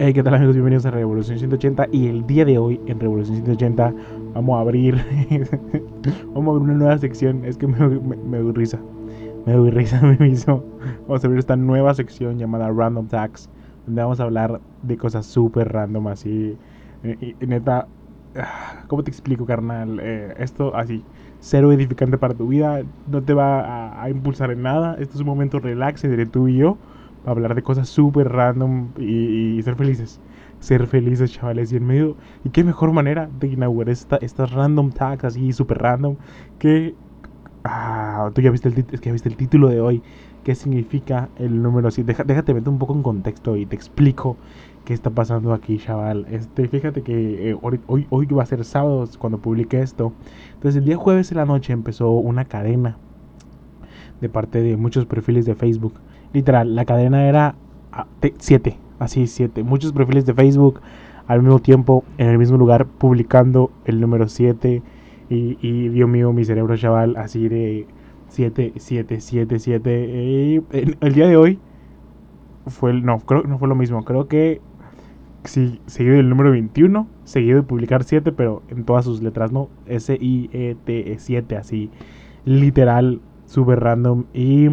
Hey, ¿qué tal amigos? Bienvenidos a Revolución 180 y el día de hoy en Revolución 180 vamos a abrir vamos a abrir una nueva sección, es que me, me, doy risa, me doy risa a mí. Vamos a abrir esta nueva sección llamada Random Tags, donde vamos a hablar de cosas súper random así, neta, ah, ¿cómo te explico carnal? Eh, esto así, cero edificante para tu vida, no te va a, impulsar en nada, esto es un momento relax entre tú y yo hablar de cosas súper random y, ser felices. Ser felices, chavales. Y en medio, y qué mejor manera de inaugurar esta, estas random tags así súper random que... Ah, tú ya viste el, el título de hoy. ¿Qué significa el número 7? déjate meter un poco en contexto y te explico qué está pasando aquí, chaval. Este, fíjate que eh, hoy, hoy va a ser sábado cuando publique esto. Entonces el día jueves en la noche empezó una cadena de parte de muchos perfiles de Facebook Literal, la cadena era 7, ah, así 7. Muchos perfiles de Facebook al mismo tiempo, en el mismo lugar, publicando el número 7. Y, y Dios mío, mi cerebro chaval, así de 7, 7, 7, 7. el día de hoy fue, no, creo que no fue lo mismo. Creo que sí, seguido del número 21, seguido de publicar 7, pero en todas sus letras, ¿no? S-I-E-T, 7, así, literal, súper random. Y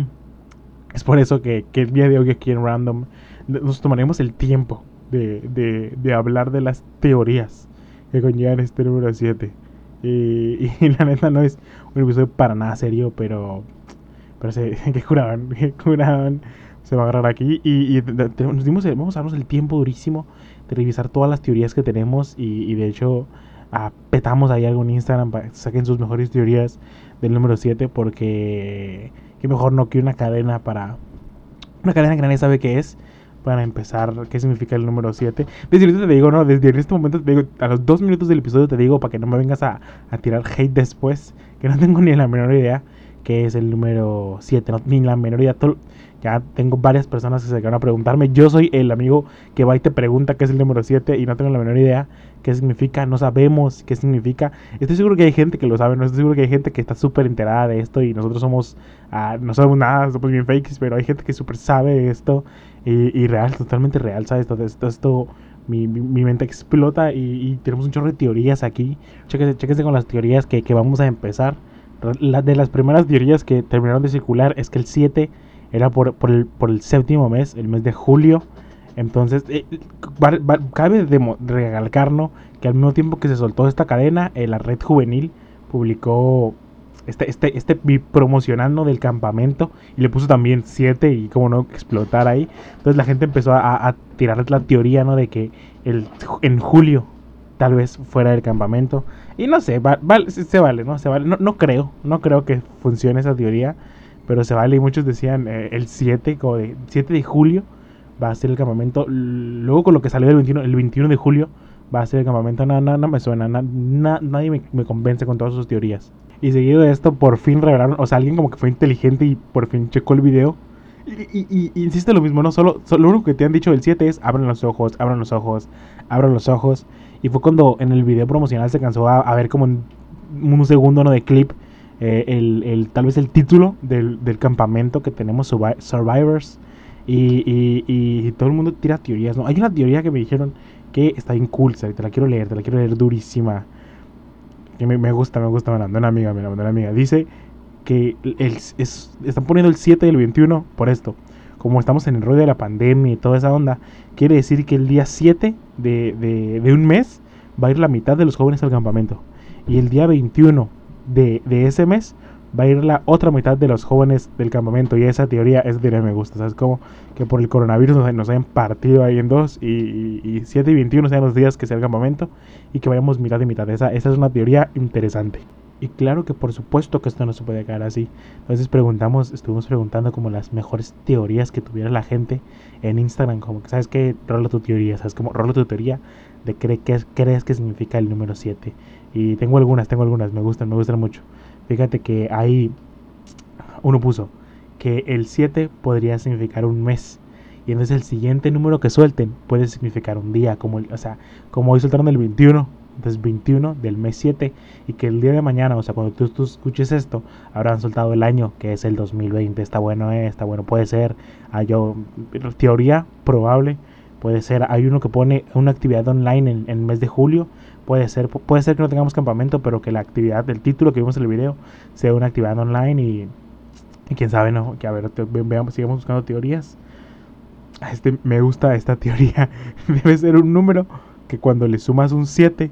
es por eso que, el día de hoy aquí en Random nos tomaremos el tiempo de, hablar de las teorías que conllevan este número 7. Y, la neta no es un episodio para nada serio, pero, pero se, que curaban, que curaban, se va a agarrar aquí. Y, nos dimos, vamos a darnos el tiempo durísimo de revisar todas las teorías que tenemos y, de hecho petamos ahí algo en Instagram para que saquen sus mejores teorías del número 7 porque que mejor no que una cadena para... Una cadena que nadie sabe qué es. Para empezar, qué significa el número 7. Desde ahorita te digo, ¿no? Desde este momento te digo, a los dos minutos del episodio te digo, para que no me vengas a, a tirar hate después, que no tengo ni la menor idea qué es el número 7, no, ni la menor idea. Ya tengo varias personas que se van a preguntarme. Yo soy el amigo que va y te pregunta qué es el número 7 y no tengo la menor idea qué significa. No sabemos qué significa. Estoy seguro que hay gente que lo sabe. No estoy seguro que hay gente que está súper enterada de esto y nosotros somos, ah, no sabemos nada, somos bien fakes, pero hay gente que súper sabe esto y, real, totalmente real, ¿sabes? Esto, esto, mi, mi, mente explota y, tenemos un chorro de teorías aquí. Chéquese, con las teorías que, que vamos a empezar. La, de las primeras teorías que terminaron de circular es que el 7 era por, por, el, por el séptimo mes, el mes de julio. Entonces, eh, cabe recalcarnos que al mismo tiempo que se soltó esta cadena, eh, la red juvenil publicó este, este, este promocionando del campamento y le puso también 7 y como no explotar ahí. Entonces la gente empezó a, a, tirar la teoría, ¿no? De que el, en julio tal vez fuera del campamento. Y no sé, se vale, ¿no? Se vale. No, no creo, no creo que funcione esa teoría pero se vale y muchos decían eh, el 7, como de, 7 de julio va a ser el campamento. Luego con lo que salió el 21, el 21 de julio va a ser el campamento. Nada, nada, me suena, nadie me, convence con todas sus teorías. Y seguido de esto, por fin revelaron, o sea, alguien como que fue inteligente y por fin checó el video. Y, y, insiste lo mismo, no solo, lo único que te han dicho el 7 es abran los ojos, abran los ojos, abran los ojos. Y fue cuando en el video promocional se cansó a, ver como un, un segundo ¿no? de clip eh, el, el, tal vez el título del, del campamento que tenemos, Survivors. Y, y, todo el mundo tira teorías, ¿no? Hay una teoría que me dijeron que está bien cool, te la quiero leer, te la quiero leer durísima. Que me, me gusta, me gusta, me la mandó una amiga, me la mandó una amiga. Dice que están poniendo el 7 y el 21 por esto. Como estamos en el rollo de la pandemia y toda esa onda, quiere decir que el día 7 de, de, de un mes va a ir la mitad de los jóvenes al campamento. Y el día 21 de, ese mes va a ir la otra mitad de los jóvenes del campamento. Y esa teoría es de me gusta. ¿Sabes? Como que por el coronavirus nos, nos hayan partido ahí en dos y, y, 7 y 21 sean los días que sea el campamento y que vayamos mitad y mitad. Esa, esa es una teoría interesante. Y claro que por supuesto que esto no se puede quedar así. Entonces preguntamos, estuvimos preguntando como las mejores teorías que tuviera la gente en Instagram. Como que, ¿sabes qué? Rola tu teoría. ¿Sabes? Como rola tu teoría de qué crees que significa el número 7. Y tengo algunas, tengo algunas, me gustan, me gustan mucho. Fíjate que ahí uno puso que el 7 podría significar un mes. Y entonces el siguiente número que suelten puede significar un día, como, o sea, como hoy soltaron el 21, entonces 21 del mes 7, y que el día de mañana, o sea, cuando tú, escuches esto, habrán soltado el año, que es el 2020. Está bueno, eh, está bueno, puede ser. Ah, yo, teoría probable, Puede ser, hay uno que pone una actividad online en, el mes de julio. Puede ser, puede ser que no tengamos campamento, pero que la actividad del título que vimos en el video sea una actividad online y, quién sabe, ¿no? Que a ver, veamos, sigamos buscando teorías. Este, me gusta esta teoría. Debe ser un número que cuando le sumas un 7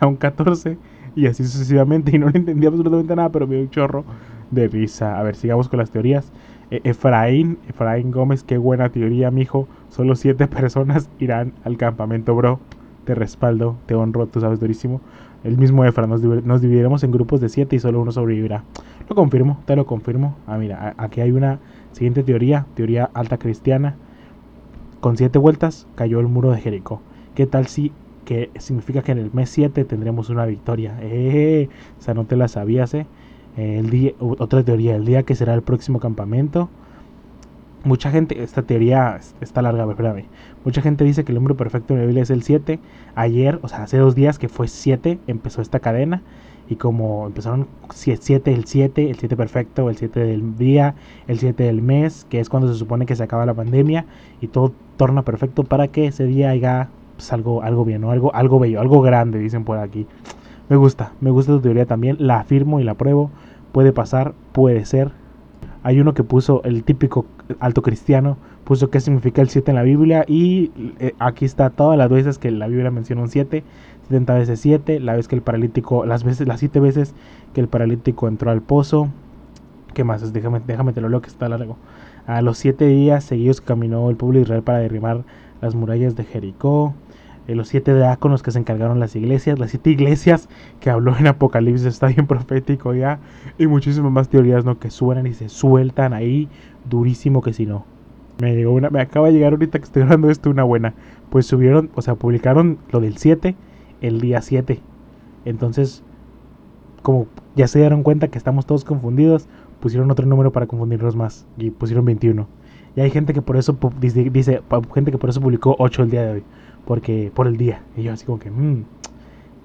da un 14 y así sucesivamente. Y no le entendí absolutamente nada, pero me dio un chorro de risa. A ver, sigamos con las teorías. E, Efraín, Efraín Gómez, qué buena teoría, mijo. Solo 7 personas irán al campamento, bro. Te respaldo, te honro, tú sabes durísimo. El mismo Efra, nos, nos dividiremos en grupos de 7 y solo uno sobrevivirá. Lo confirmo, te lo confirmo. Ah, mira, aquí hay una siguiente teoría, teoría alta cristiana. Con 7 vueltas cayó el muro de Jericó. ¿Qué tal si que significa que en el mes 7 tendremos una victoria? Eh, o sea, no te la sabías, eh. El día, otra teoría, el día que será el próximo campamento. Mucha gente, esta teoría está larga, espérame. Mucha gente dice que el número perfecto de la Biblia es el 7. Ayer, o sea, hace dos días que fue 7, empezó esta cadena. Y como empezaron 7, el 7, el 7 perfecto, el 7 del día, el 7 del mes, que es cuando se supone que se acaba la pandemia y todo torna perfecto para que ese día haya pues, algo, algo bien, ¿no? algo, algo bello, algo grande, dicen por aquí. Me gusta, me gusta tu teoría también, la afirmo y la pruebo. Puede pasar, puede ser. Hay uno que puso el típico alto cristiano, puso qué significa el 7 en la Biblia y eh, aquí está todas las veces que la Biblia menciona un 7, 70 veces 7, la vez que el paralítico, las veces, las 7 veces que el paralítico entró al pozo. ¿Qué más? Déjame, déjame te lo leo que está largo. A los 7 días seguidos caminó el pueblo de Israel para derribar las murallas de Jericó. Eh, los siete diáconos que se encargaron las iglesias, las siete iglesias que habló en Apocalipsis, está bien profético ya, y muchísimas más teorías ¿no? que suenan y se sueltan ahí, durísimo que si no. Me llegó una, me acaba de llegar ahorita que estoy hablando esto una buena. Pues subieron, o sea, publicaron lo del 7 el día 7. Entonces, como ya se dieron cuenta que estamos todos confundidos, pusieron otro número para confundirnos más y pusieron 21. Y hay gente que por eso dice, dice gente que por eso publicó 8 el día de hoy, porque por el día. Y yo así como que, mmm,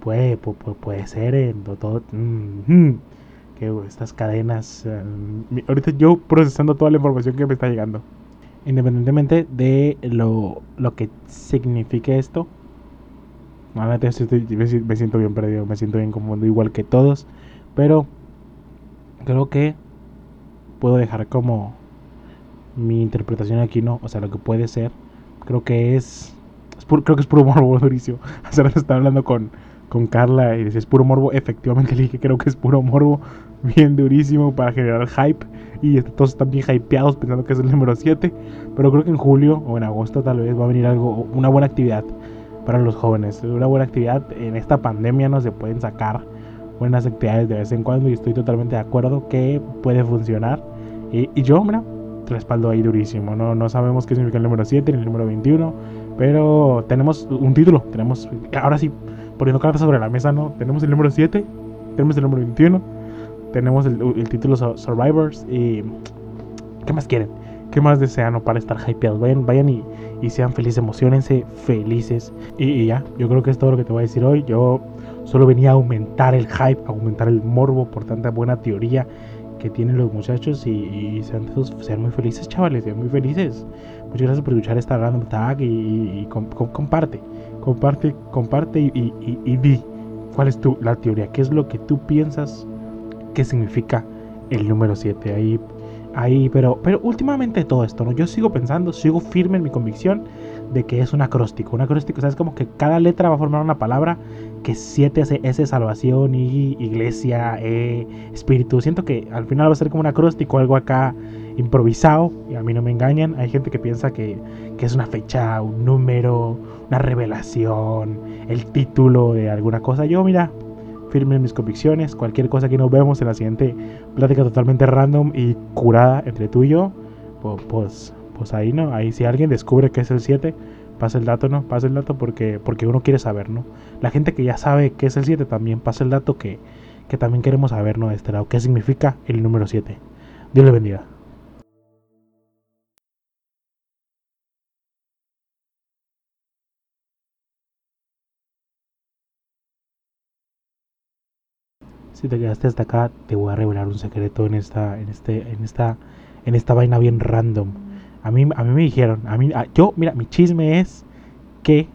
puede, puede, puede ser, en todo, mm, que estas cadenas, eh, ahorita yo procesando toda la información que me está llegando. Independientemente de lo, lo que signifique esto, me siento bien perdido, me siento bien confundido igual que todos, pero creo que puedo dejar como mi interpretación aquí no, o sea, lo que puede ser, creo que es, creo que es puro morbo durísimo. Hace rato estaba hablando con, con Carla y decía, es puro morbo, efectivamente le dije, creo que es puro morbo, bien durísimo para generar hype y todos están bien hypeados pensando que es el número 7, pero creo que en julio o en agosto tal vez va a venir algo, una buena actividad para los jóvenes, una buena actividad en esta pandemia no se pueden sacar buenas actividades de vez en cuando y estoy totalmente de acuerdo que puede funcionar. Y, y yo, mira, respaldo ahí durísimo. No, no sabemos qué significa el número 7 ni el número 21, pero tenemos un título. Tenemos, ahora sí, poniendo cartas sobre la mesa, ¿no? Tenemos el número 7, tenemos el número 21, tenemos el, título Survivors y... ¿Qué más quieren? ¿Qué más desean para estar hypeados? Vayan, vayan y, y sean felices, emocionense, felices. Y, y, ya, yo creo que es todo lo que te voy a decir hoy. Yo solo venía a aumentar el hype, aumentar el morbo por tanta buena teoría que tienen los muchachos y, sean, sean, muy felices, chavales, sean muy felices. Muchas gracias por escuchar esta random tag y, comparte, comparte, comparte y, di cuál es tu, la teoría, qué es lo que tú piensas que significa el número 7. Ahí, ahí, pero, pero últimamente todo esto, ¿no? Yo sigo pensando, sigo firme en mi convicción de que es un acróstico. Un acróstico, ¿sabes? Como que cada letra va a formar una palabra que siete S salvación y iglesia, e, espíritu. Siento que al final va a ser como un acróstico, algo acá improvisado, y a mí no me engañan. Hay gente que piensa que, que es una fecha, un número, una revelación, el título de alguna cosa. Yo, mira, firme mis convicciones. Cualquier cosa que nos vemos en la siguiente plática totalmente random y curada entre tú y yo, pues, pues ahí no. Ahí si alguien descubre que es el 7 pasa el dato, ¿no? Pasa el dato porque, porque uno quiere saber, ¿no? La gente que ya sabe qué es el 7 también pasa el dato que, que también queremos saber, ¿no? De este lado, qué significa el número 7. Dios le bendiga. Si te quedaste hasta acá, te voy a revelar un secreto en esta, en este, en esta, en esta vaina bien random. A mí, a mí me dijeron, a mí, yo, mira, mi chisme es que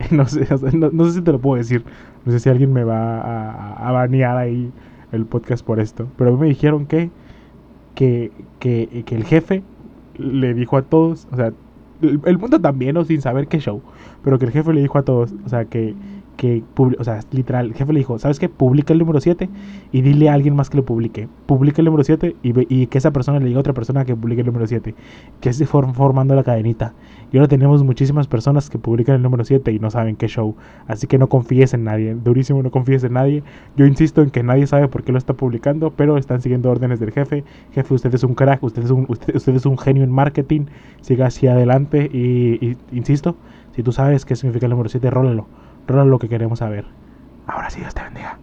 no sé, no, sé si te lo puedo decir. No sé si alguien me va a, banear ahí el podcast por esto. Pero a mí me dijeron que, que, que, que el jefe le dijo a todos, o sea, el, mundo también, o sin saber qué show, pero que el jefe le dijo a todos, o sea, que, que, o sea, literal, el jefe le dijo, ¿sabes qué? Publica el número 7 y dile a alguien más que lo publique. Publica el número 7 y, y que esa persona le diga a otra persona que publique el número 7. Que se for formando la cadenita. Y ahora tenemos muchísimas personas que publican el número 7 y no saben qué show. Así que no confíes en nadie. Durísimo, no confíes en nadie. Yo insisto en que nadie sabe por qué lo está publicando, pero están siguiendo órdenes del jefe. Jefe, usted es un crack, usted es un, usted, es un genio en marketing. Siga hacia adelante y, insisto, si tú sabes qué significa el número 7, rólalo. Rólalo lo que queremos saber. Ahora sí, Dios te bendiga.